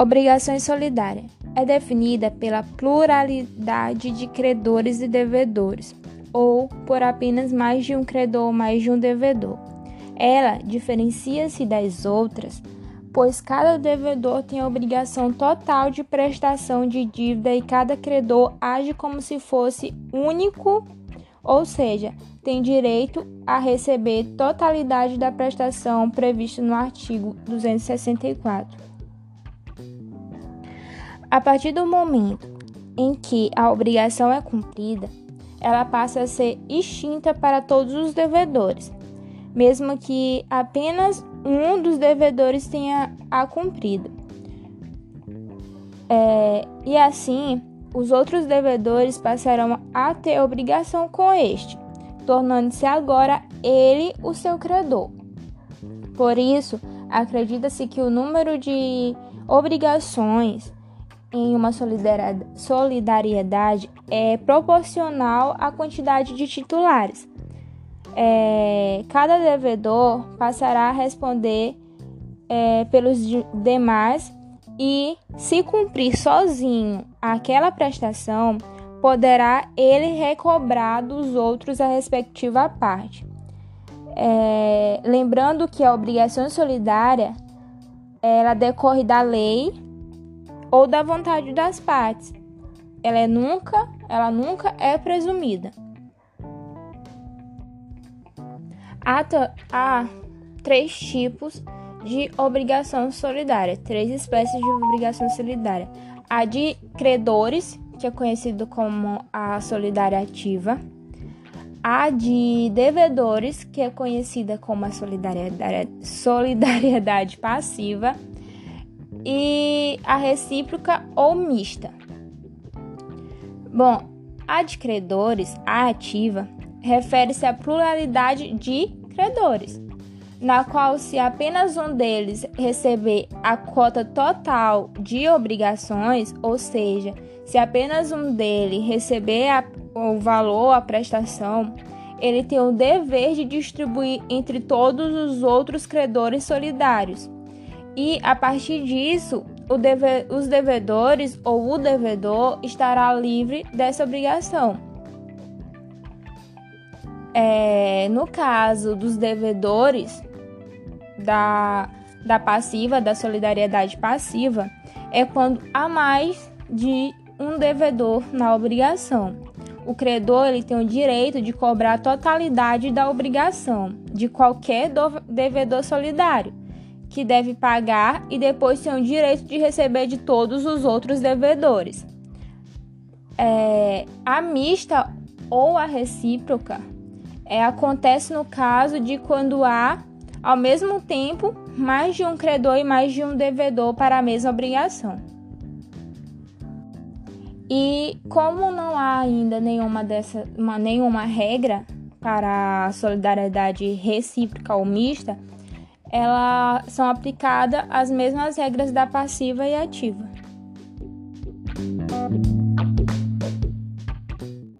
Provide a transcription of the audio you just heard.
Obrigações solidárias é definida pela pluralidade de credores e devedores, ou por apenas mais de um credor ou mais de um devedor. Ela diferencia-se das outras, pois cada devedor tem a obrigação total de prestação de dívida e cada credor age como se fosse único, ou seja, tem direito a receber totalidade da prestação prevista no artigo 264. A partir do momento em que a obrigação é cumprida, ela passa a ser extinta para todos os devedores, mesmo que apenas um dos devedores tenha a cumprida. É, e assim, os outros devedores passarão a ter obrigação com este, tornando-se agora ele o seu credor. Por isso, acredita-se que o número de obrigações em uma solidariedade é proporcional à quantidade de titulares. É, cada devedor passará a responder é, pelos demais e, se cumprir sozinho aquela prestação, poderá ele recobrar dos outros a respectiva parte. É, lembrando que a obrigação solidária ela decorre da lei ou da vontade das partes. Ela é nunca, ela nunca é presumida. Há, há três tipos de obrigação solidária, três espécies de obrigação solidária. A de credores, que é conhecido como a solidária ativa. A de devedores, que é conhecida como a solidariedade, solidariedade passiva e a recíproca ou mista. Bom, a de credores, a ativa, refere-se à pluralidade de credores, na qual, se apenas um deles receber a cota total de obrigações, ou seja, se apenas um deles receber a, o valor, a prestação, ele tem o dever de distribuir entre todos os outros credores solidários e a partir disso, deve, os devedores ou o devedor estará livre dessa obrigação. É, no caso dos devedores da, da passiva, da solidariedade passiva, é quando há mais de um devedor na obrigação. O credor ele tem o direito de cobrar a totalidade da obrigação de qualquer devedor solidário que deve pagar e depois tem o direito de receber de todos os outros devedores. É, a mista ou a recíproca é, acontece no caso de quando há, ao mesmo tempo, mais de um credor e mais de um devedor para a mesma obrigação. E como não há ainda nenhuma, dessa, uma, nenhuma regra para a solidariedade recíproca ou mista, ela são aplicadas as mesmas regras da passiva e ativa.